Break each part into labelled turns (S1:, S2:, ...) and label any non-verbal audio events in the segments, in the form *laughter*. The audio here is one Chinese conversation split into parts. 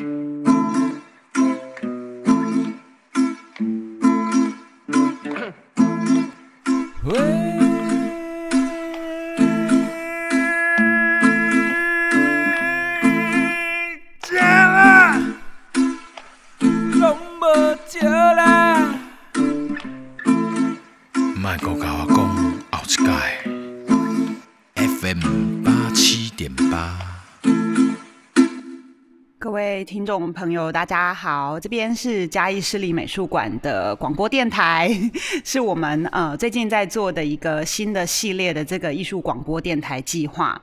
S1: 听众朋友，大家好，这边是嘉义市立美术馆的广播电台，*laughs* 是我们呃最近在做的一个新的系列的这个艺术广播电台计划。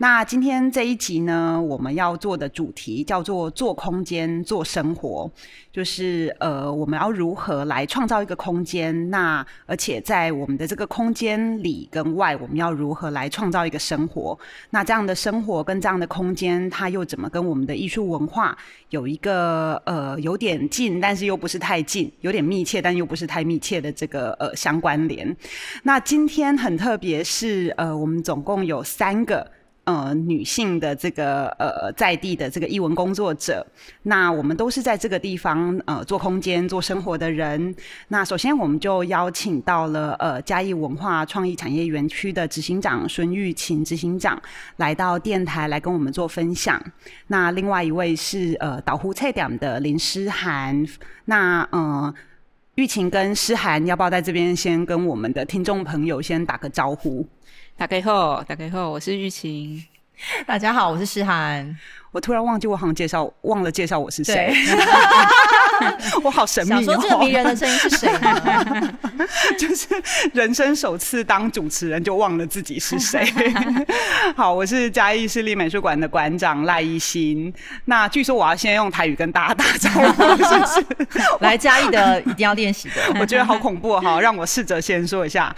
S1: 那今天这一集呢，我们要做的主题叫做“做空间，做生活”，就是呃，我们要如何来创造一个空间？那而且在我们的这个空间里跟外，我们要如何来创造一个生活？那这样的生活跟这样的空间，它又怎么跟我们的艺术文化有一个呃有点近，但是又不是太近，有点密切，但又不是太密切的这个呃相关联？那今天很特别，是呃，我们总共有三个。呃，女性的这个呃在地的这个译文工作者，那我们都是在这个地方呃做空间、做生活的人。那首先我们就邀请到了呃嘉义文化创意产业园区的执行长孙玉琴执行长来到电台来跟我们做分享。那另外一位是呃导呼菜点的林诗涵。那呃玉琴跟诗涵要不要在这边先跟我们的听众朋友先打个招呼？
S2: 大家好，大家好，我是玉琴。
S3: 大家好，我是诗涵。
S1: 我突然忘记我好像介绍忘了介绍我是谁，*laughs* 我好神秘哦。
S3: 想说这个迷人的声音是谁呢？*laughs*
S1: 就是人生首次当主持人就忘了自己是谁。*laughs* 好，我是嘉义市立美术馆的馆长赖一新。那据说我要先用台语跟大家打招呼，是不是？
S3: 来嘉义的一定要练习的。
S1: 我觉得好恐怖哈，让我试着先说一下。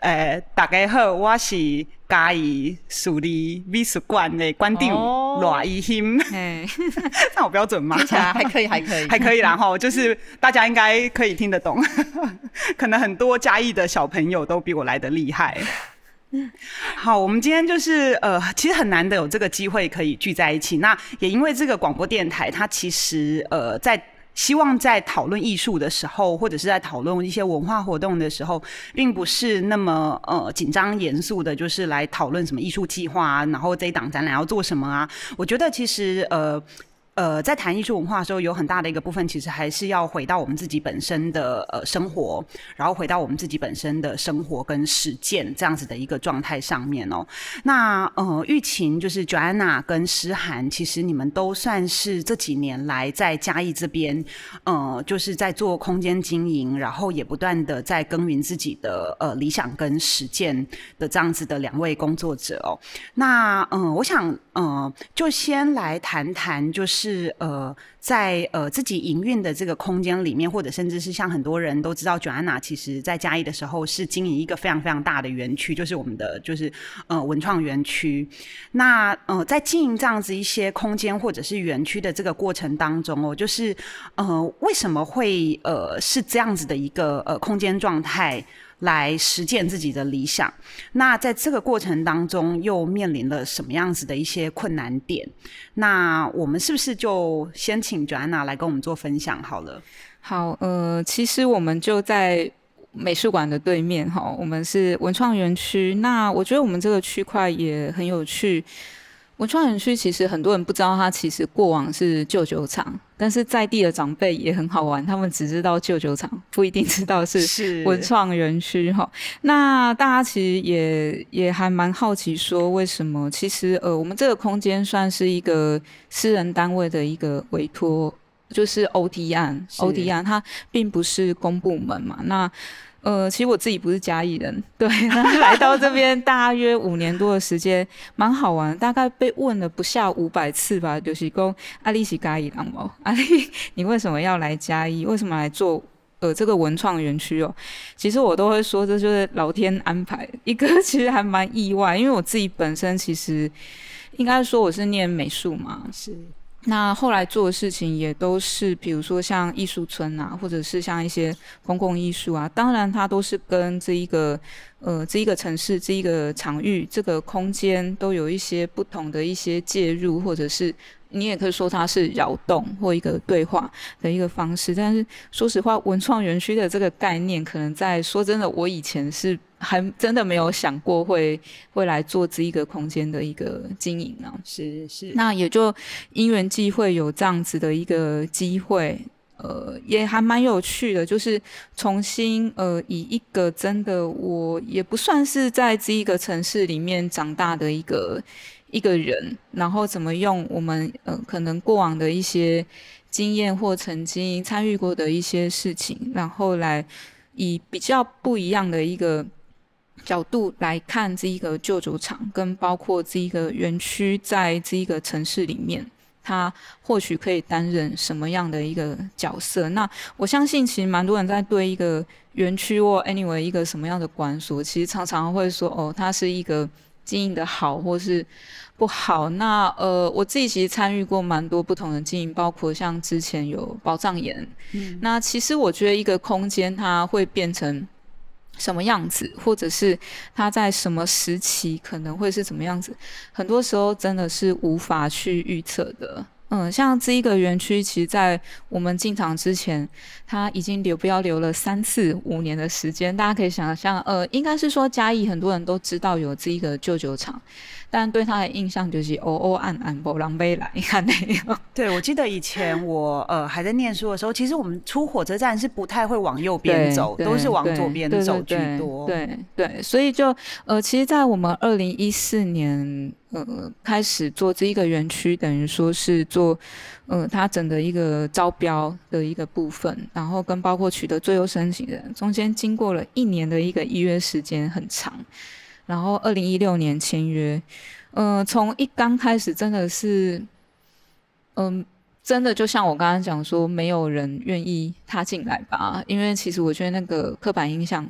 S1: 诶、欸，大家好，我是嘉义市立美术馆的馆长赖一新。哎、哦，*laughs* 这样我标准吗？
S3: 听起来还可以，还可以，
S1: 还可以啦齁。就是大家应该可以听得懂，*laughs* 可能很多嘉义的小朋友都比我来的厉害。好，我们今天就是呃，其实很难得有这个机会可以聚在一起。那也因为这个广播电台，它其实呃在。希望在讨论艺术的时候，或者是在讨论一些文化活动的时候，并不是那么呃紧张严肃的，就是来讨论什么艺术计划啊，然后这一档展览要做什么啊。我觉得其实呃。呃，在谈艺术文化的时候，有很大的一个部分，其实还是要回到我们自己本身的呃生活，然后回到我们自己本身的生活跟实践这样子的一个状态上面哦。那呃，玉琴就是 Joanna 跟诗涵，其实你们都算是这几年来在嘉义这边，呃，就是在做空间经营，然后也不断的在耕耘自己的呃理想跟实践的这样子的两位工作者哦。那嗯、呃，我想呃，就先来谈谈就是。是呃，在呃自己营运的这个空间里面，或者甚至是像很多人都知道，Joanna 其实在嘉义的时候是经营一个非常非常大的园区，就是我们的就是呃文创园区。那呃在经营这样子一些空间或者是园区的这个过程当中哦，就是呃为什么会呃是这样子的一个呃空间状态？来实践自己的理想，那在这个过程当中又面临了什么样子的一些困难点？那我们是不是就先请 Joanna 来跟我们做分享好了？
S2: 好，呃，其实我们就在美术馆的对面哈，我们是文创园区。那我觉得我们这个区块也很有趣。文创园区其实很多人不知道，它其实过往是旧酒厂，但是在地的长辈也很好玩，他们只知道旧酒厂，不一定知道是 *laughs* 文创园区哈。那大家其实也也还蛮好奇，说为什么？其实呃，我们这个空间算是一个私人单位的一个委托，就是 OT 案，OT 案，它并不是公部门嘛。那呃，其实我自己不是嘉义人，对，那来到这边 *laughs* 大约五年多的时间，蛮好玩，大概被问了不下五百次吧，就是说阿丽是嘉义人吗？*laughs* 阿丽，你为什么要来嘉义？为什么来做呃这个文创园区哦？其实我都会说，这就是老天安排。一个 *laughs* 其实还蛮意外，因为我自己本身其实应该说我是念美术嘛，是。那后来做的事情也都是，比如说像艺术村啊，或者是像一些公共艺术啊，当然它都是跟这一个呃这一个城市这一个场域这个空间都有一些不同的一些介入，或者是你也可以说它是扰动或一个对话的一个方式。但是说实话，文创园区的这个概念，可能在说真的，我以前是。还真的没有想过会会来做这一个空间的一个经营呢、啊，
S1: 是是，
S2: 那也就因缘际会有这样子的一个机会，呃，也还蛮有趣的，就是重新呃以一个真的我也不算是在这一个城市里面长大的一个一个人，然后怎么用我们呃可能过往的一些经验或曾经参与过的一些事情，然后来以比较不一样的一个。角度来看这一个旧酒厂，跟包括这一个园区，在这一个城市里面，它或许可以担任什么样的一个角色？那我相信，其实蛮多人在对一个园区或 anyway 一个什么样的馆所，其实常常会说，哦，它是一个经营的好，或是不好。那呃，我自己其实参与过蛮多不同的经营，包括像之前有宝藏岩。嗯，那其实我觉得一个空间它会变成。什么样子，或者是它在什么时期可能会是怎么样子，很多时候真的是无法去预测的。嗯，像这一个园区，其实，在我们进场之前，它已经流标流了三次五年的时间。大家可以想象，呃，应该是说嘉义很多人都知道有这一个旧酒厂。但对他的印象就是哦哦暗暗，无人要来，你看那样。
S1: 对，我记得以前我呃还在念书的时候，其实我们出火车站是不太会往右边走，都是往左边走居多。
S2: 对对，对，对，所以就呃，其实，在我们二零一四年呃开始做这一个园区，等于说是做呃它整的一个招标的一个部分，然后跟包括取得最优申请人，中间经过了一年的一个预约时间很长。然后，二零一六年签约，嗯、呃，从一刚开始真的是，嗯、真的就像我刚刚讲说，没有人愿意踏进来吧，因为其实我觉得那个刻板印象。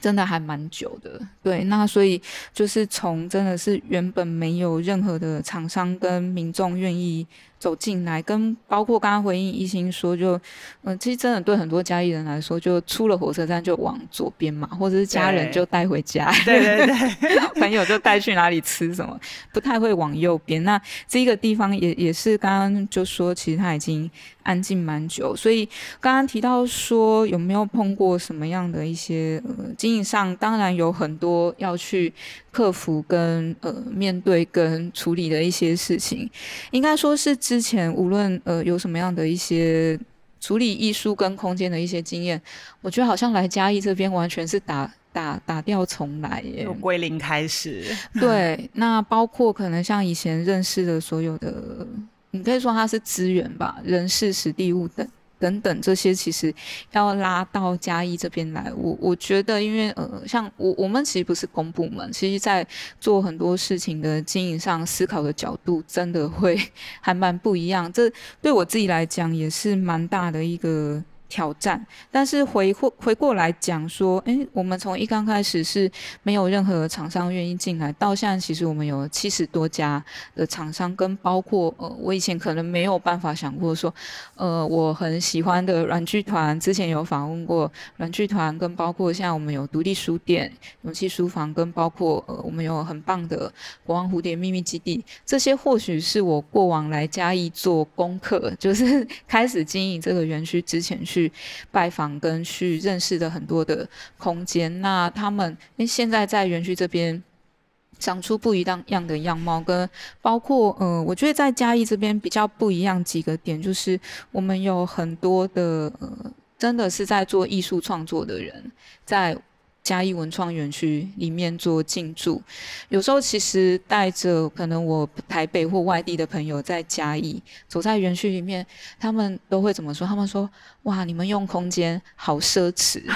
S2: 真的还蛮久的，对，那所以就是从真的是原本没有任何的厂商跟民众愿意走进来，跟包括刚刚回应一心说就，就嗯，其实真的对很多嘉义人来说，就出了火车站就往左边嘛，或者是家人就带回家，
S1: 对 *laughs* 对对，*laughs*
S2: 朋友就带去哪里吃什么，不太会往右边。那这个地方也也是刚刚就说，其实他已经。安静蛮久，所以刚刚提到说有没有碰过什么样的一些呃经营上，当然有很多要去克服跟呃面对跟处理的一些事情。应该说是之前无论呃有什么样的一些处理艺术跟空间的一些经验，我觉得好像来嘉义这边完全是打打打掉重来耶，
S1: 从归零开始。
S2: 对，那包括可能像以前认识的所有的。你可以说它是资源吧，人事、时地、物等等等这些，其实要拉到嘉义这边来。我我觉得，因为呃，像我我们其实不是公部门，其实在做很多事情的经营上，思考的角度真的会 *laughs* 还蛮不一样。这对我自己来讲也是蛮大的一个。挑战，但是回过回过来讲说，诶，我们从一刚开始是没有任何厂商愿意进来，到现在其实我们有七十多家的厂商，跟包括呃，我以前可能没有办法想过说，呃，我很喜欢的软剧团，之前有访问过软剧团，跟包括现在我们有独立书店、勇气书房，跟包括呃，我们有很棒的国王蝴蝶秘密基地，这些或许是我过往来嘉义做功课，就是开始经营这个园区之前去。去拜访跟去认识的很多的空间，那他们因为现在在园区这边长出不一样样的样貌，跟包括呃，我觉得在嘉义这边比较不一样几个点，就是我们有很多的呃，真的是在做艺术创作的人在。嘉义文创园区里面做进驻，有时候其实带着可能我台北或外地的朋友在嘉义走在园区里面，他们都会怎么说？他们说：“哇，你们用空间好奢侈。*laughs* ”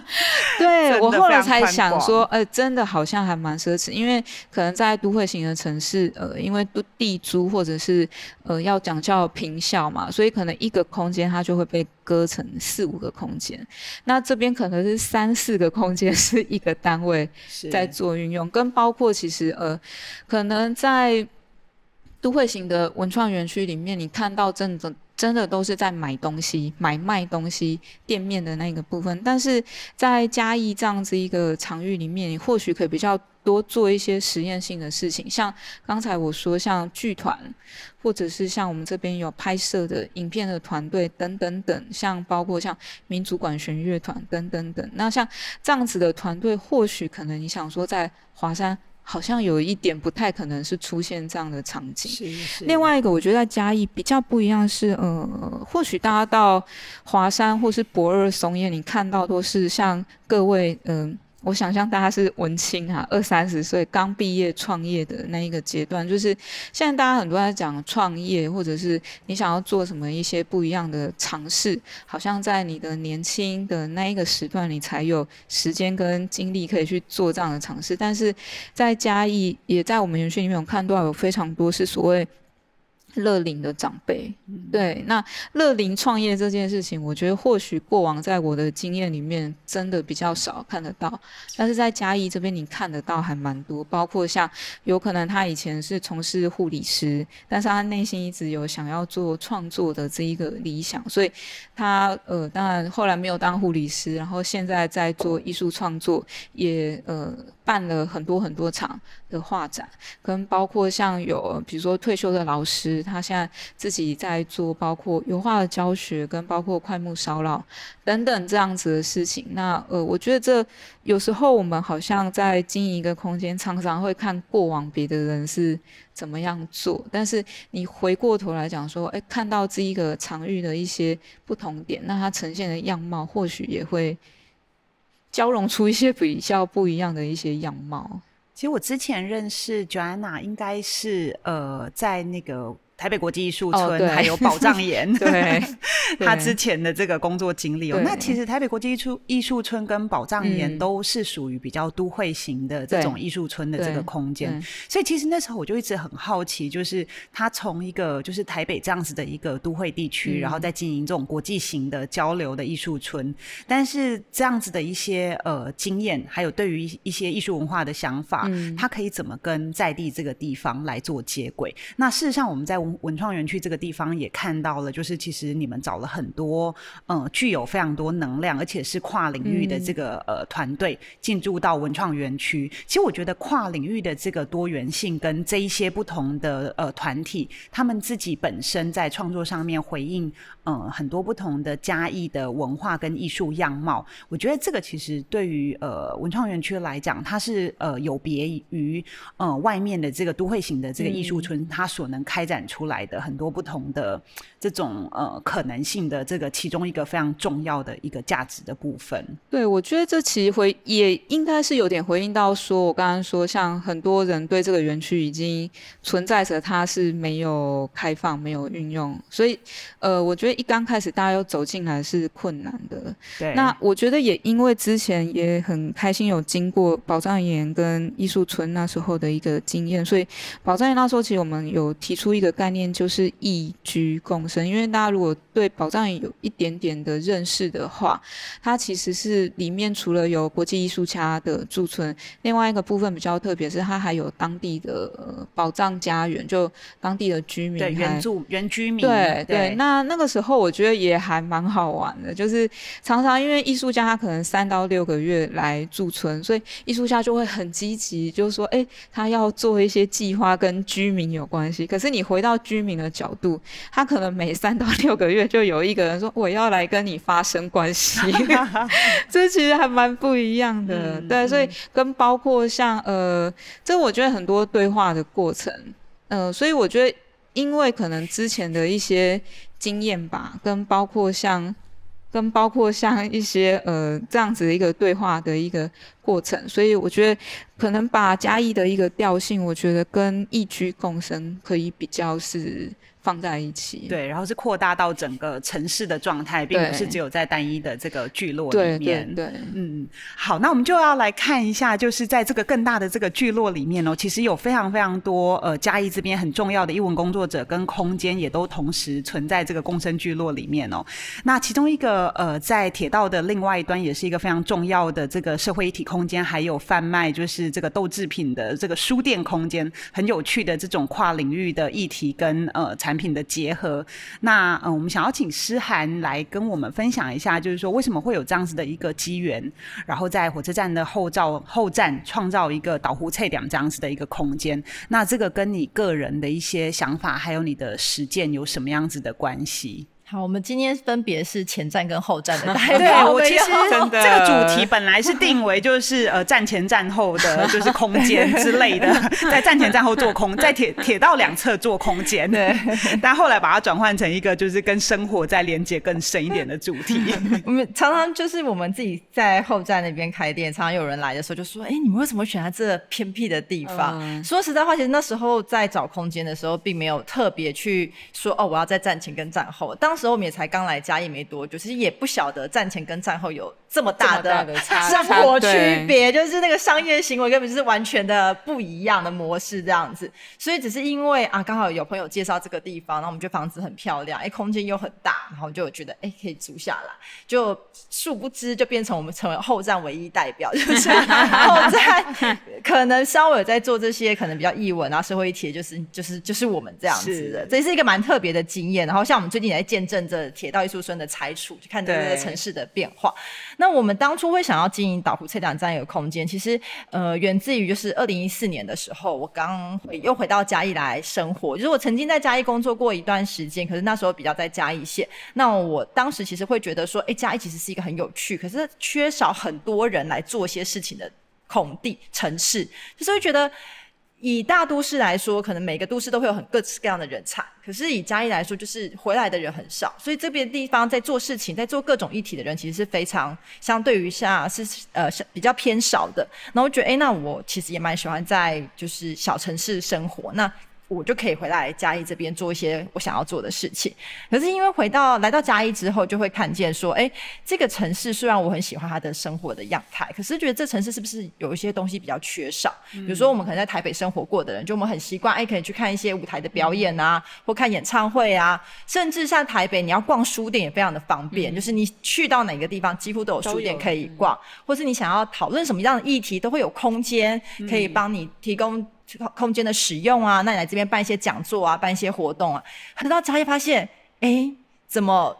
S2: *laughs* 对，我后来才想说，呃，真的好像还蛮奢侈，因为可能在都会型的城市，呃，因为都地租或者是呃要讲叫平效嘛，所以可能一个空间它就会被割成四五个空间。那这边可能是三四个空间是一个单位在做运用，跟包括其实呃，可能在都会型的文创园区里面，你看到真的真的都是在买东西、买卖东西店面的那个部分，但是在嘉义这样子一个场域里面，你或许可以比较多做一些实验性的事情，像刚才我说，像剧团，或者是像我们这边有拍摄的影片的团队等等等，像包括像民族管弦乐团等等等，那像这样子的团队，或许可能你想说在华山。好像有一点不太可能是出现这样的场景。
S1: 是是。
S2: 另外一个，我觉得在嘉义比较不一样是，呃，或许大家到华山或是博二松烟，你看到都是像各位，嗯、呃。我想象大家是文青啊，二三十岁刚毕业创业的那一个阶段，就是现在大家很多在讲创业，或者是你想要做什么一些不一样的尝试，好像在你的年轻的那一个时段，你才有时间跟精力可以去做这样的尝试。但是在嘉义，也在我们园区里面有看到有非常多是所谓。乐龄的长辈，对，那乐龄创业这件事情，我觉得或许过往在我的经验里面真的比较少看得到，但是在嘉义这边你看得到还蛮多，包括像有可能他以前是从事护理师，但是他内心一直有想要做创作的这一个理想，所以他呃当然后来没有当护理师，然后现在在做艺术创作，也呃。办了很多很多场的画展，跟包括像有比如说退休的老师，他现在自己在做包括油画的教学，跟包括快木烧烙等等这样子的事情。那呃，我觉得这有时候我们好像在经营一个空间，常常会看过往别的人是怎么样做，但是你回过头来讲说，哎，看到这一个场域的一些不同点，那它呈现的样貌或许也会。交融出一些比较不一样的一些样貌。
S1: 其实我之前认识 Joanna，应该是呃在那个。台北国际艺术村、哦、还有宝藏岩，*laughs*
S2: 对，*laughs*
S1: 他之前的这个工作经历哦。那其实台北国际艺术艺术村跟宝藏岩都是属于比较都会型的这种艺术村的这个空间，所以其实那时候我就一直很好奇，就是他从一个就是台北这样子的一个都会地区，嗯、然后再经营这种国际型的交流的艺术村，但是这样子的一些呃经验，还有对于一些艺术文化的想法，嗯，他可以怎么跟在地这个地方来做接轨？那事实上我们在文创园区这个地方也看到了，就是其实你们找了很多，嗯、呃，具有非常多能量，而且是跨领域的这个、嗯、呃团队进驻到文创园区。其实我觉得跨领域的这个多元性跟这一些不同的呃团体，他们自己本身在创作上面回应，嗯、呃，很多不同的嘉义的文化跟艺术样貌。我觉得这个其实对于呃文创园区来讲，它是呃有别于呃外面的这个都会型的这个艺术村，它所能开展出。出来的很多不同的这种呃可能性的这个其中一个非常重要的一个价值的部分。
S2: 对，我觉得这其实回也应该是有点回应到说，我刚刚说像很多人对这个园区已经存在着，它是没有开放、没有运用，所以呃，我觉得一刚开始大家要走进来是困难的。
S1: 对，
S2: 那我觉得也因为之前也很开心有经过宝藏岩跟艺术村那时候的一个经验，所以宝藏岩那时候其实我们有提出一个概念。就是异居共生，因为大家如果对宝藏岩有一点点的认识的话，它其实是里面除了有国际艺术家的驻村，另外一个部分比较特别，是它还有当地的宝藏家园，就当地的居民，
S1: 对原住原居民，
S2: 对对，对。那那个时候我觉得也还蛮好玩的，就是常常因为艺术家他可能三到六个月来驻村，所以艺术家就会很积极，就是说，哎，他要做一些计划跟居民有关系。可是你回到居民的角度，他可能每三到六个月就有一个人说，我要来跟你发生关系，*laughs* 这其实还蛮不一样的，嗯、对，所以跟包括像呃，这我觉得很多对话的过程，呃，所以我觉得因为可能之前的一些经验吧，跟包括像。跟包括像一些呃这样子的一个对话的一个过程，所以我觉得可能把嘉义的一个调性，我觉得跟异居共生可以比较是放在一起，
S1: 对，然后是扩大到整个城市的状态，并不是只有在单一的这个聚落里面。
S2: 对，对，对，
S1: 嗯，好，那我们就要来看一下，就是在这个更大的这个聚落里面哦，其实有非常非常多呃嘉义这边很重要的艺文工作者跟空间，也都同时存在这个共生聚落里面哦。那其中一个呃，在铁道的另外一端，也是一个非常重要的这个社会一体空间，还有贩卖就是这个豆制品的这个书店空间，很有趣的这种跨领域的议题跟呃。产产品的结合，那嗯、我们想要请诗涵来跟我们分享一下，就是说为什么会有这样子的一个机缘，然后在火车站的后造后站创造一个导湖翠点这样子的一个空间。那这个跟你个人的一些想法，还有你的实践有什么样子的关系？
S3: 好，我们今天分别是前站跟后站的 *laughs* 代表。
S1: 对，我其实这个主题本来是定为就是呃站前站后的 *laughs* 就是空间之类的，*laughs* 在站前站后做空，在铁铁道两侧做空间。对，但后来把它转换成一个就是跟生活在连接更深一点的主题。
S3: 我们常常就是我们自己在后站那边开店，常常有人来的时候就说：“哎，你们为什么选在这偏僻的地方？”嗯、说实在话，其实那时候在找空间的时候，并没有特别去说哦，我要在站前跟站后。当时候我们也才刚来嘉义没多久，其实也不晓得站前跟站后有这么大的 *laughs* 生活区别，就是那个商业行为根本就是完全的不一样的模式这样子。所以只是因为啊，刚好有朋友介绍这个地方，然后我们觉得房子很漂亮，哎、欸，空间又很大，然后就觉得哎、欸、可以租下来。就殊不知就变成我们成为后站唯一代表，*laughs* 就是后站可能稍微有在做这些可能比较译文啊社会议题，就是就是就是我们这样子的，这是一个蛮特别的经验。然后像我们最近也在见证着。铁道艺术村的拆除，就看这个城市的变化。那我们当初会想要经营岛呼册店这样一个空间，其实呃源自于就是二零一四年的时候，我刚回又回到嘉义来生活。就是我曾经在嘉义工作过一段时间，可是那时候比较在嘉义县。那我当时其实会觉得说，哎，嘉义其实是一个很有趣，可是缺少很多人来做一些事情的空地城市，就是会觉得。以大都市来说，可能每个都市都会有很各式各样的人才。可是以嘉义来说，就是回来的人很少，所以这边地方在做事情、在做各种议题的人，其实是非常相对于下是呃比较偏少的。那我觉得，哎，那我其实也蛮喜欢在就是小城市生活。那我就可以回来嘉义这边做一些我想要做的事情。可是因为回到来到嘉义之后，就会看见说，哎，这个城市虽然我很喜欢它的生活的样态，可是觉得这城市是不是有一些东西比较缺少？比如说我们可能在台北生活过的人，就我们很习惯，哎，可以去看一些舞台的表演啊，或看演唱会啊，甚至像台北，你要逛书店也非常的方便，就是你去到哪个地方，几乎都有书店可以逛，或是你想要讨论什么样的议题，都会有空间可以帮你提供。空间的使用啊，那你来这边办一些讲座啊，办一些活动啊，很多嘉义发现，哎，怎么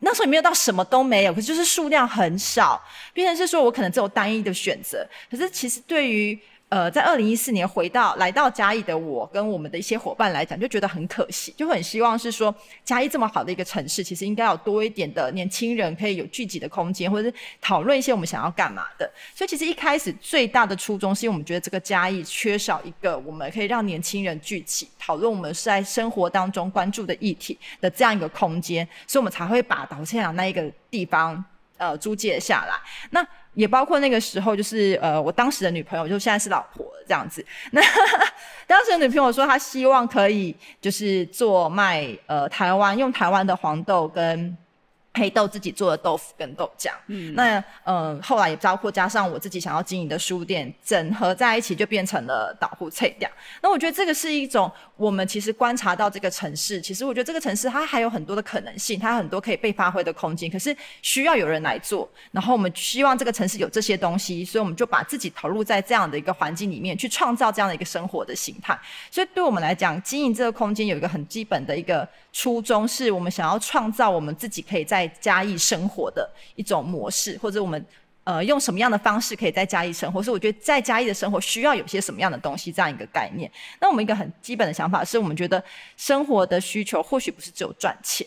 S3: 那时候也没有到什么都没有，可就是数量很少，变成是说我可能只有单一的选择，可是其实对于。呃，在二零一四年回到来到嘉义的我跟我们的一些伙伴来讲，就觉得很可惜，就很希望是说嘉义这么好的一个城市，其实应该要多一点的年轻人可以有聚集的空间，或者是讨论一些我们想要干嘛的。所以其实一开始最大的初衷是因为我们觉得这个嘉义缺少一个我们可以让年轻人聚集讨论我们是在生活当中关注的议题的这样一个空间，所以我们才会把岛呼册店那一个地方呃租借下来。那也包括那个时候，就是呃，我当时的女朋友，就现在是老婆这样子。*laughs* 那当时的女朋友说，她希望可以就是做卖呃台湾用台湾的黄豆跟。黑豆自己做的豆腐跟豆浆，嗯，那呃后来也包括加上我自己想要经营的书店，整合在一起就变成了岛呼册店。那我觉得这个是一种我们其实观察到这个城市，其实我觉得这个城市它还有很多的可能性，它很多可以被发挥的空间，可是需要有人来做。然后我们希望这个城市有这些东西，所以我们就把自己投入在这样的一个环境里面，去创造这样的一个生活的形态。所以对我们来讲，经营这个空间有一个很基本的一个初衷，是我们想要创造我们自己可以在在嘉义生活的一种模式，或者我们呃用什么样的方式可以在嘉义生活？是我觉得在嘉义的生活需要有些什么样的东西，这样一个概念。那我们一个很基本的想法是，我们觉得生活的需求或许不是只有赚钱。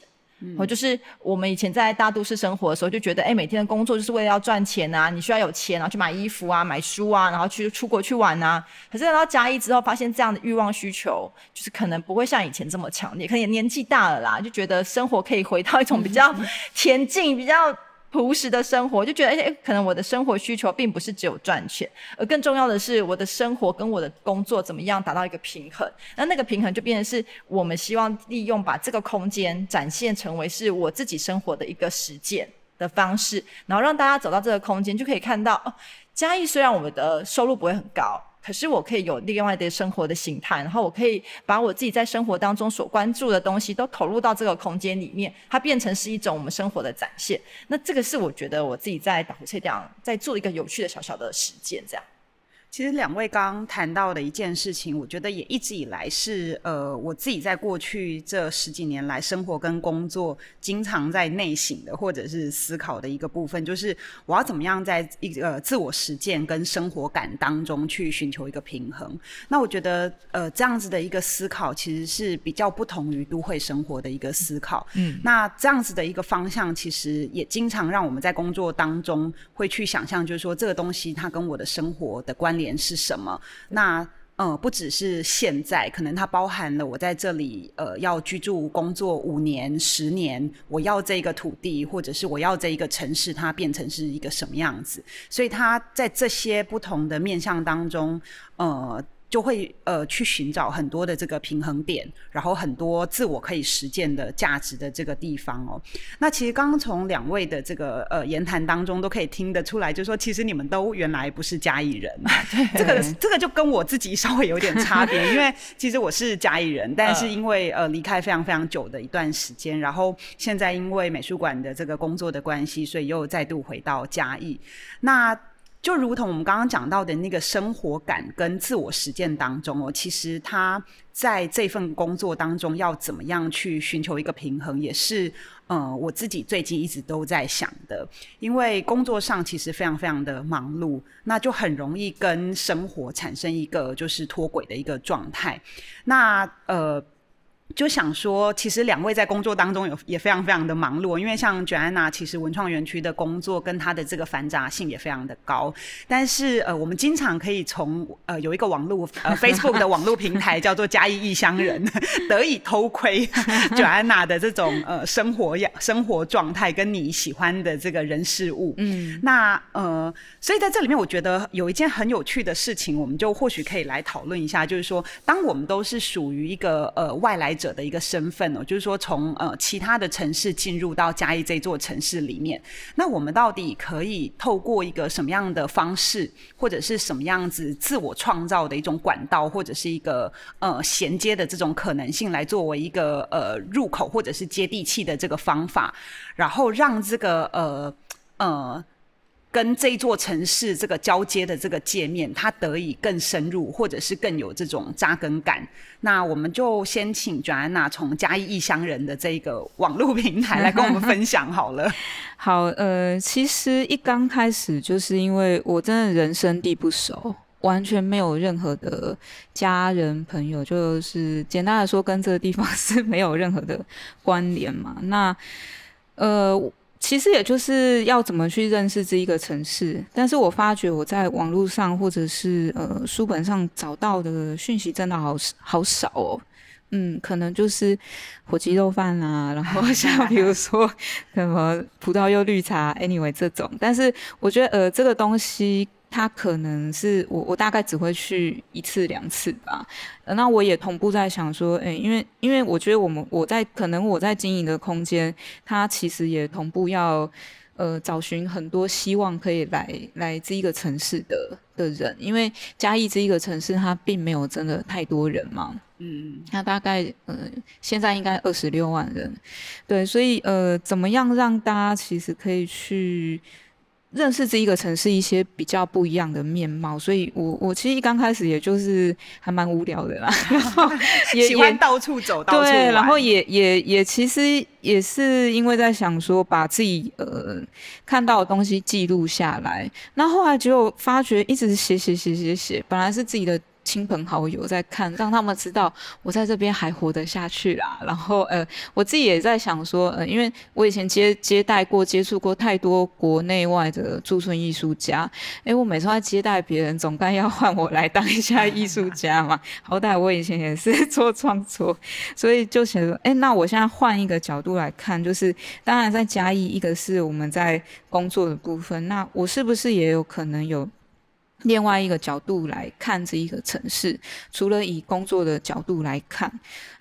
S3: 我、嗯、就是我们以前在大都市生活的时候，就觉得，哎，每天的工作就是为了要赚钱啊，你需要有钱，然后去买衣服啊，买书啊，然后去出国去玩啊。可是来到嘉义之后，发现这样的欲望需求，就是可能不会像以前这么强烈。可能也年纪大了啦，就觉得生活可以回到一种比较 *laughs* 恬静、比较朴实的生活，就觉得哎、欸，可能我的生活需求并不是只有赚钱，而更重要的是我的生活跟我的工作怎么样达到一个平衡。那那个平衡就变成是我们希望利用把这个空间展现成为是我自己生活的一个实践的方式，然后让大家走到这个空间就可以看到，哦，嘉义虽然我们的收入不会很高。可是我可以有另外的生活的形态，然后我可以把我自己在生活当中所关注的东西都投入到这个空间里面，它变成是一种我们生活的展现。那这个是我觉得我自己在岛湖册店在做一个有趣的小小的实践，这样。
S1: 其实两位刚刚谈到的一件事情，我觉得也一直以来是呃我自己在过去这十几年来生活跟工作经常在内省的或者是思考的一个部分，就是我要怎么样在一个自我实践跟生活感当中去寻求一个平衡。那我觉得呃这样子的一个思考其实是比较不同于都会生活的一个思考。嗯，那这样子的一个方向，其实也经常让我们在工作当中会去想象，就是说这个东西它跟我的生活的关联。是什么？那呃，不只是现在，可能它包含了我在这里呃要居住、工作五年、十年，我要这个土地，或者是我要这一个城市，它变成是一个什么样子？所以它在这些不同的面向当中，呃。就会呃去寻找很多的这个平衡点，然后很多自我可以实践的价值的这个地方哦。那其实刚刚从两位的这个呃言谈当中都可以听得出来，就是说其实你们都原来不是嘉义人，*laughs* 这个这个就跟我自己稍微有点差别，因为其实我是嘉义人，但是因为呃离开非常非常久的一段时间，然后现在因为美术馆的这个工作的关系，所以又再度回到嘉义。那就如同我们刚刚讲到的那个生活感跟自我实践当中哦，其实他在这份工作当中要怎么样去寻求一个平衡，也是呃我自己最近一直都在想的。因为工作上其实非常非常的忙碌，那就很容易跟生活产生一个就是脱轨的一个状态。那呃。就想说，其实两位在工作当中有也非常非常的忙碌，因为像 Joanna，其实文创园区的工作跟她的这个繁杂性也非常的高。但是呃，我们经常可以从呃有一个网络 *laughs* 呃 Facebook 的网络平台叫做嘉义异乡人，得以偷窥 Joanna 的这种呃生活样生活状态跟你喜欢的这个人事物。嗯，那呃，所以在这里面，我觉得有一件很有趣的事情，我们就或许可以来讨论一下，就是说，当我们都是属于一个呃外来者的一个身份哦，就是说从呃其他的城市进入到嘉义这座城市里面，那我们到底可以透过一个什么样的方式，或者是什么样子自我创造的一种管道，或者是一个呃衔接的这种可能性，来作为一个呃入口或者是接地气的这个方法，然后让这个呃呃。跟这座城市这个交接的这个界面，它得以更深入，或者是更有这种扎根感。那我们就先请 Joanna 从嘉义异乡人的这个网络平台来跟我们分享好了。*laughs*
S2: 好，呃，其实一刚开始就是因为我真的人生地不熟，完全没有任何的家人朋友，就是简单的说，跟这个地方是没有任何的关联嘛。那，呃。其实也就是要怎么去认识这一个城市，但是我发觉我在网络上或者是呃书本上找到的讯息真的好好少哦，嗯，可能就是火鸡肉饭啊，然后像比如说什么葡萄柚绿茶，anyway 这种，但是我觉得呃这个东西。他可能是我，我大概只会去一次两次吧。那我也同步在想说，哎、欸，因为因为我觉得我们我在可能我在经营的空间，它其实也同步要呃找寻很多希望可以来来这一个城市的的人，因为嘉义这一个城市它并没有真的太多人嘛。嗯，它大概呃现在应该二十六万人，对，所以呃怎么样让大家其实可以去。认识这一个城市一些比较不一样的面貌，所以我我其实一刚开始也就是还蛮无聊的啦，*laughs* 然后也
S1: 喜欢到处走，到处玩，
S2: 对，然后也也也其实也是因为在想说把自己呃看到的东西记录下来，那后来就发觉一直写写写写写，本来是自己的亲朋好友在看，让他们知道我在这边还活得下去啦。然后呃，我自己也在想说，呃，因为我以前接接待过、接触过太多国内外的驻村艺术家，哎，我每次在接待别人，总该要换我来当一下艺术家嘛。*laughs* 好歹我以前也是做创作，所以就想说，哎，那我现在换一个角度来看，就是当然在嘉义，一个是我们在工作的部分，那我是不是也有可能有？另外一个角度来看这一个城市，除了以工作的角度来看，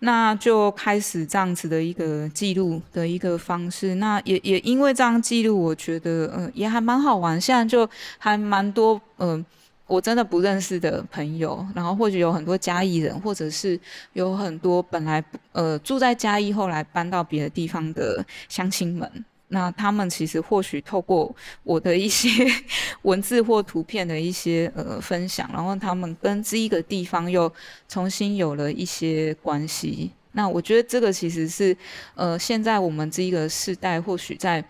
S2: 那就开始这样子的一个记录的一个方式。那也也因为这样记录，我觉得呃也还蛮好玩。现在就还蛮多呃我真的不认识的朋友，然后或许有很多嘉义人，或者是有很多本来呃住在嘉义后来搬到别的地方的乡亲们。那他们其实或许透过我的一些 *laughs* 文字或图片的一些呃分享，然后他们跟这一个地方又重新有了一些关系。那我觉得这个其实是呃现在我们这一个世代或许在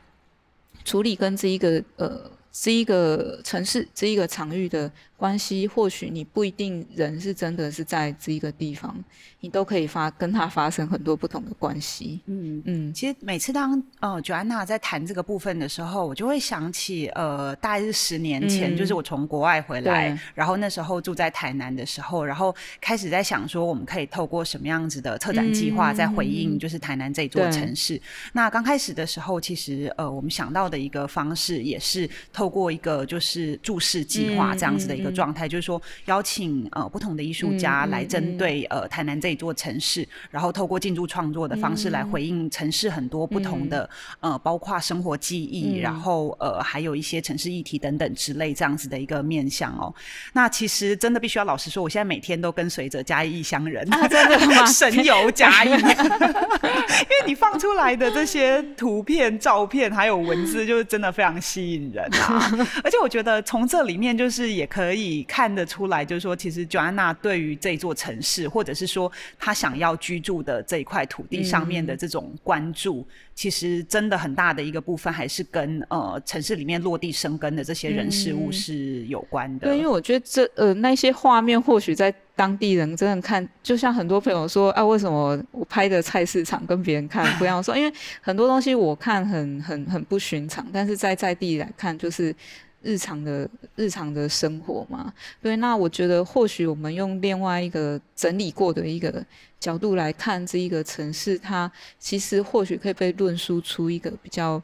S2: 处理跟这一个呃这一个城市这一个场域的关系，或许你不一定人是真的是在这一个地方。你都可以发跟他发生很多不同的关系。
S1: 嗯嗯，其实每次当呃 Joanna 在谈这个部分的时候，我就会想起呃，大概是十年前，嗯、就是我从国外回来，然后那时候住在台南的时候，然后开始在想说，我们可以透过什么样子的策展计划，在回应就是台南这座城市。嗯、那刚开始的时候，其实呃，我们想到的一个方式，也是透过一个就是注释计划这样子的一个状态，嗯、就是说邀请呃不同的艺术家来针对、嗯、呃台南这。一座城市，然后透过进驻创作的方式来回应城市很多不同的、嗯、呃，包括生活记忆，嗯、然后呃，还有一些城市议题等等之类这样子的一个面向哦。那其实真的必须要老实说，我现在每天都跟随着嘉义异乡人，
S2: 啊、真的吗？*laughs*
S1: 神游嘉义，*laughs* 因为你放出来的这些图片、照片还有文字，就是真的非常吸引人啊！*laughs* 而且我觉得从这里面就是也可以看得出来，就是说其实 Joanna 对于这座城市，或者是说他想要居住的这一块土地上面的这种关注，嗯、其实真的很大的一个部分还是跟呃城市里面落地生根的这些人事物是有关的。
S2: 对，因为我觉得这呃那些画面或许在当地人真的看，就像很多朋友说啊，为什么我拍的菜市场跟别人看不一样？说因为很多东西我看很很很不寻常，但是在在地来看就是。日常的日常的生活嘛，对，那我觉得或许我们用另外一个整理过的一个角度来看这一个城市，它其实或许可以被论述出一个比较。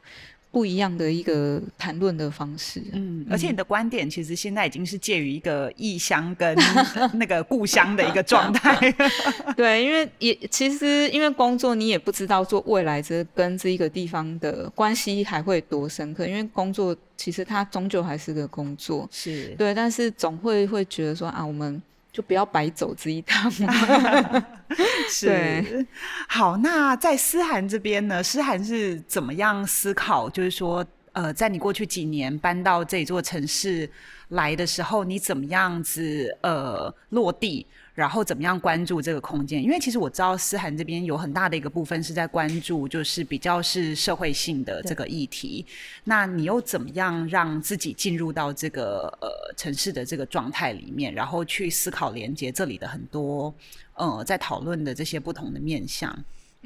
S2: 不一样的一个谈论的方式，
S1: 嗯，而且你的观点其实现在已经是介于一个异乡跟 *laughs* 那个故乡的一个状态，*laughs*
S2: 对，因为也其实因为工作，你也不知道做未来这跟这一个地方的关系还会多深刻，因为工作其实它终究还是个工作，
S1: 是。
S2: 对，但是总会会觉得说啊，我们。就不要白走这一趟。*laughs*
S1: 是，对好，那在思涵这边呢？思涵是怎么样思考？就是说，呃，在你过去几年搬到这座城市来的时候，你怎么样子呃落地？然后怎么样关注这个空间？因为其实我知道思涵这边有很大的一个部分是在关注，就是比较是社会性的这个议题。那你又怎么样让自己进入到这个呃城市的这个状态里面，然后去思考连接这里的很多呃在讨论的这些不同的面向？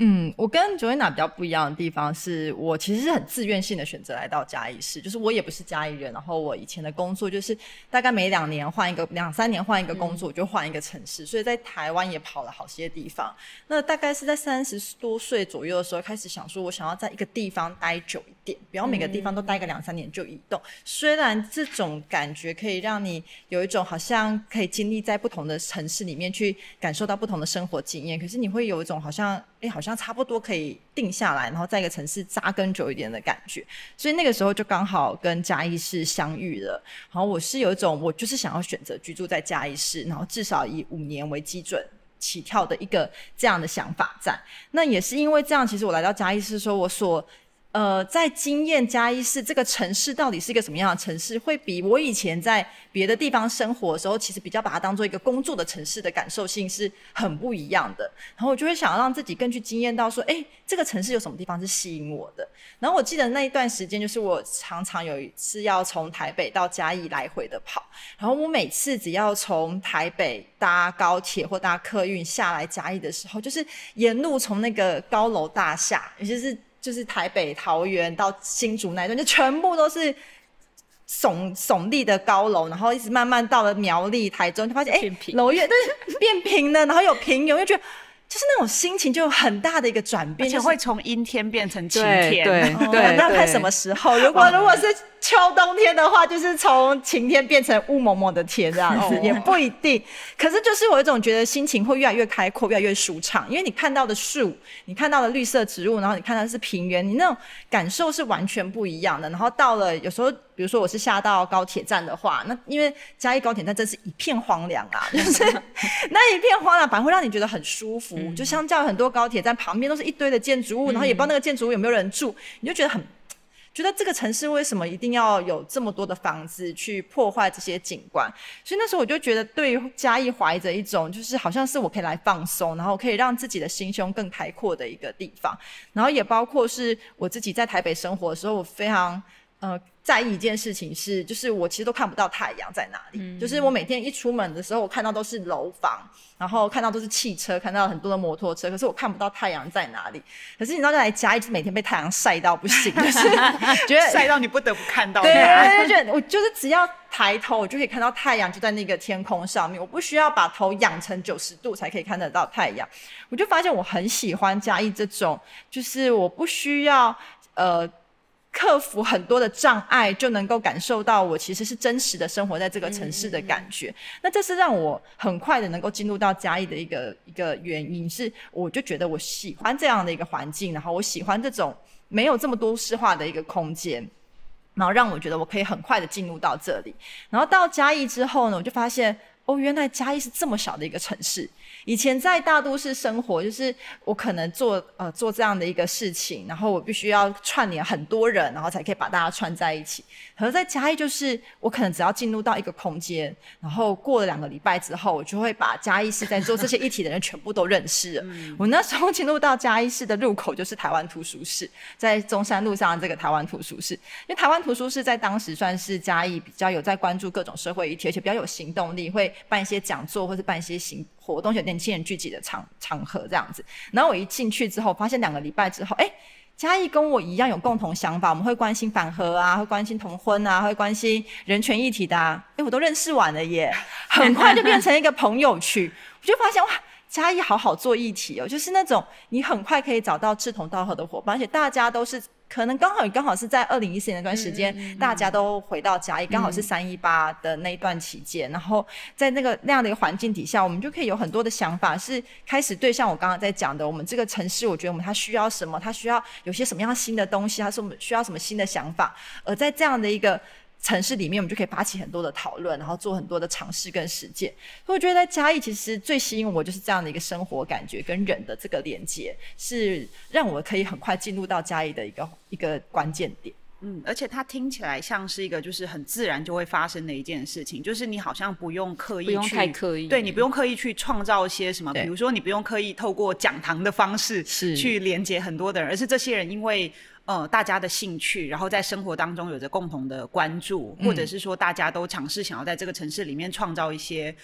S3: 嗯，我跟 Joanna 比较不一样的地方是，我其实是很自愿性的选择来到嘉义市，就是我也不是嘉义人，然后我以前的工作就是大概每两年换一个，两三年换一个工作，我就换一个城市，所以在台湾也跑了好些地方。那大概是在三十多岁左右的时候，开始想说我想要在一个地方待久一点，不要每个地方都待个两三年就移动。虽然这种感觉可以让你有一种好像可以经历在不同的城市里面去感受到不同的生活经验，可是你会有一种好像，哎，好像。差不多可以定下来，然后在一个城市扎根久一点的感觉，所以那个时候就刚好跟嘉义市相遇了。然后我是有一种，我就是想要选择居住在嘉义市，然后至少以五年为基准起跳的一个这样的想法在。那也是因为这样，其实我来到嘉义市说，我所呃，在经验嘉义市这个城市到底是一个什么样的城市，会比我以前在别的地方生活的时候，其实比较把它当做一个工作的城市的感受性是很不一样的。然后我就会想要让自己更去经验到说，哎，这个城市有什么地方是吸引我的。然后我记得那一段时间，就是我常常有一次要从台北到嘉义来回的跑，然后我每次只要从台北搭高铁或搭客运下来嘉义的时候，就是沿路从那个高楼大厦，尤其是。就是台北、桃园到新竹那一段，就全部都是耸耸立的高楼，然后一直慢慢到了苗栗、台中，就发现哎，楼越 *laughs* 对变平了，然后有平原，又觉得。就是那种心情就有很大的一个转变，
S1: 而且会从阴天变成晴天。
S2: 对对，
S3: 对，那看什么时候。如果如果是秋冬天的话，就是从晴天变成雾蒙蒙的天这样子，也不一定。可是就是我有一种觉得心情会越来越开阔，越来越舒畅，因为你看到的树，你看到的绿色植物，然后你看到的是平原，你那种感受是完全不一样的。然后到了有时候。比如说我是下到高铁站的话，那因为嘉义高铁站真是一片荒凉啊，就 *laughs* 是那一片荒凉反而会让你觉得很舒服。嗯、就相较很多高铁站旁边都是一堆的建筑物，嗯、然后也不知道那个建筑物有没有人住，你就觉得很觉得这个城市为什么一定要有这么多的房子去破坏这些景观？所以那时候我就觉得对嘉义怀着一种就是好像是我可以来放松，然后可以让自己的心胸更开阔的一个地方。然后也包括是我自己在台北生活的时候，我非常呃。在意一件事情是，就是我其实都看不到太阳在哪里。嗯、就是我每天一出门的时候，我看到都是楼房，然后看到都是汽车，看到很多的摩托车，可是我看不到太阳在哪里。可是你知道，来嘉义每天被太阳晒到不行，就是觉得 *laughs*
S1: 晒到你不得不看到。
S3: 对，对，对，对，我就是只要抬头，我就可以看到太阳就在那个天空上面，我不需要把头仰成九十度才可以看得到太阳。我就发现我很喜欢嘉义这种，就是我不需要呃。克服很多的障碍，就能够感受到我其实是真实的生活在这个城市的感觉。嗯嗯嗯。那这是让我很快的能够进入到嘉义的一个一个原因，是我就觉得我喜欢这样的一个环境，然后我喜欢这种没有这么都市化的一个空间，然后让我觉得我可以很快的进入到这里。然后到嘉义之后呢，我就发现哦，原来嘉义是这么小的一个城市。以前在大都市生活，就是我可能做呃做这样的一个事情，然后我必须要串联很多人，然后才可以把大家串在一起。可是在嘉义，就是我可能只要进入到一个空间，然后过了两个礼拜之后，我就会把嘉义市在做这些议题的人全部都认识了。*laughs* 我那时候进入到嘉义市的入口就是台湾图书室，在中山路上这个台湾图书室，因为台湾图书室在当时算是嘉义比较有在关注各种社会议题，而且比较有行动力，会办一些讲座或是办一些行活动，有年轻人聚集的场场合这样子。然后我一进去之后，发现两个礼拜之后，哎，嘉义跟我一样有共同想法，我们会关心反核啊，会关心同婚啊，会关心人权议题的啊。哎，我都认识完了耶，*laughs* 很快就变成一个朋友区。我就发现哇，嘉义好好做议题哦，就是那种你很快可以找到志同道合的伙伴，而且大家都是。可能刚好也刚好是在二零一四年那段时间，嗯嗯、大家都回到家，也，刚、嗯、好是三一八的那一段期间，然后在那个那样的一个环境底下，我们就可以有很多的想法，是开始对像我刚刚在讲的，我们这个城市，我觉得我们它需要什么，它需要有些什么样新的东西，它是我们需要什么新的想法，而在这样的一个。城市里面，我们就可以发起很多的讨论，然后做很多的尝试跟实践。所以我觉得在嘉义，其实最吸引我就是这样的一个生活感觉跟人的这个连接，是让我可以很快进入到嘉义的一个一个关键点。
S1: 嗯，而且它听起来像是一个就是很自然就会发生的一件事情，就是你好像不用刻意去，
S2: 不用太刻意，
S1: 对，你不用刻意去创造一些什
S3: 么，
S1: 比如说你不用刻意透过讲堂的方式去连接很多的人，而是这些人因为。呃，大家的兴趣，然后在生活当中有着共同的关注，或者是说大家都尝试想要在这个城市里面创造一些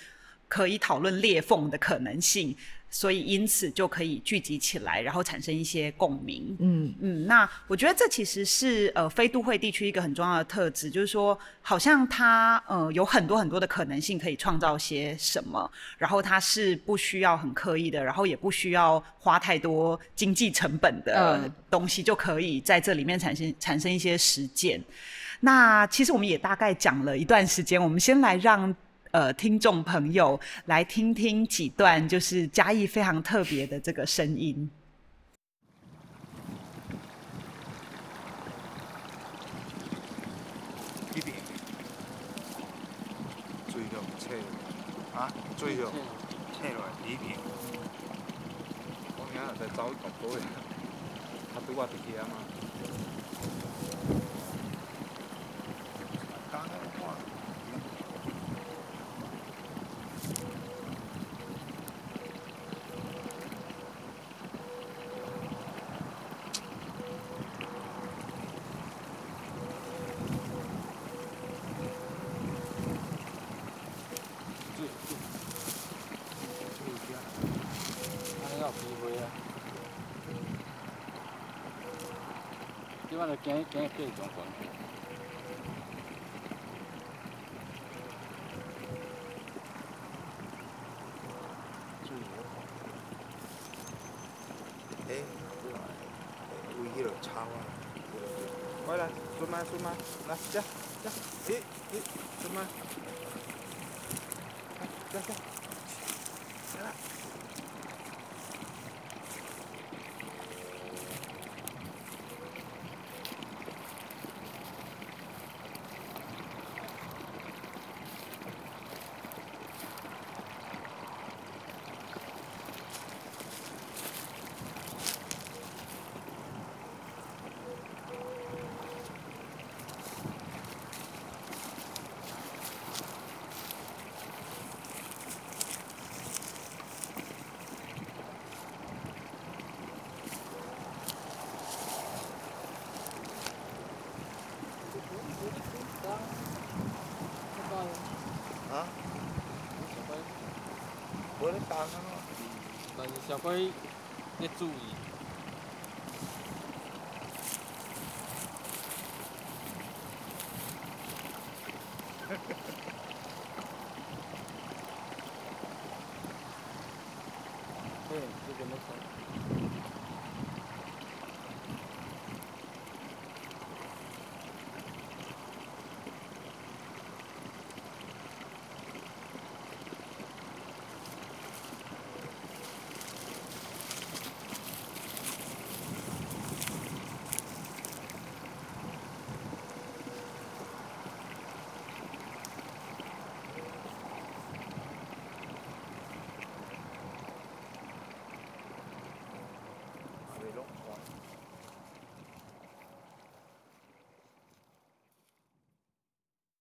S1: 可以讨论裂缝的可能性。所以，因此就可以聚集起来，然后产生一些共鸣。嗯嗯，那我觉得这其实是呃非都会地区一个很重要的特质，就是说，好像它呃有很多很多的可能性可以创造些什么，然后它是不需要很刻意的，然后也不需要花太多经济成本的东西，就可以在这里面产生产生一些实践。那其实我们也大概讲了一段时间，我们先来让。呃听众朋友来听听几段，就是嘉义非常特别的这个声音。
S4: 一点，最后切啊，最后切落来一。我明仔再走一步多他对我伫遐嘛。刚刚。建邺，建邺，建邺，建邺，但是社会咧注意。